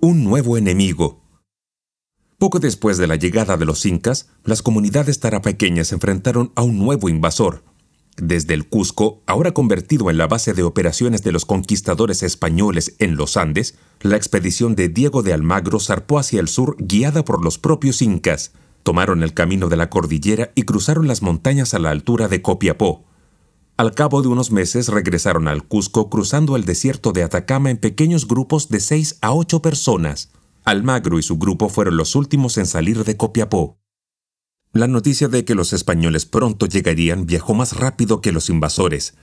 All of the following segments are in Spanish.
un nuevo enemigo. Poco después de la llegada de los incas, las comunidades tarapaqueñas se enfrentaron a un nuevo invasor. Desde el Cusco, ahora convertido en la base de operaciones de los conquistadores españoles en los Andes, la expedición de Diego de Almagro zarpó hacia el sur guiada por los propios incas. Tomaron el camino de la cordillera y cruzaron las montañas a la altura de Copiapó. Al cabo de unos meses regresaron al Cusco cruzando el desierto de Atacama en pequeños grupos de seis a ocho personas. Almagro y su grupo fueron los últimos en salir de Copiapó. La noticia de que los españoles pronto llegarían viajó más rápido que los invasores.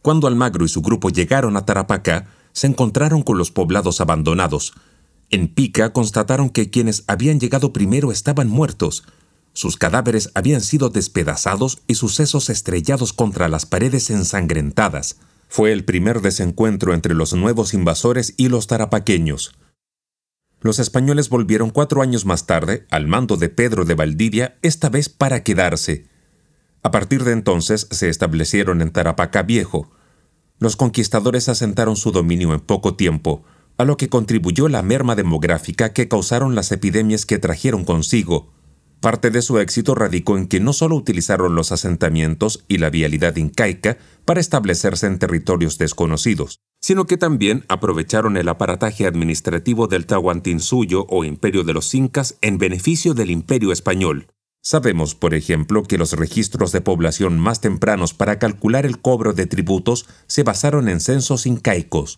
Cuando Almagro y su grupo llegaron a Tarapacá, se encontraron con los poblados abandonados. En Pica constataron que quienes habían llegado primero estaban muertos, sus cadáveres habían sido despedazados y sus sesos estrellados contra las paredes ensangrentadas. Fue el primer desencuentro entre los nuevos invasores y los tarapaqueños. Los españoles volvieron cuatro años más tarde, al mando de Pedro de Valdivia, esta vez para quedarse. A partir de entonces se establecieron en Tarapacá Viejo. Los conquistadores asentaron su dominio en poco tiempo, a lo que contribuyó la merma demográfica que causaron las epidemias que trajeron consigo. Parte de su éxito radicó en que no solo utilizaron los asentamientos y la vialidad incaica para establecerse en territorios desconocidos, sino que también aprovecharon el aparataje administrativo del Tahuantinsuyo o Imperio de los Incas en beneficio del Imperio Español. Sabemos, por ejemplo, que los registros de población más tempranos para calcular el cobro de tributos se basaron en censos incaicos.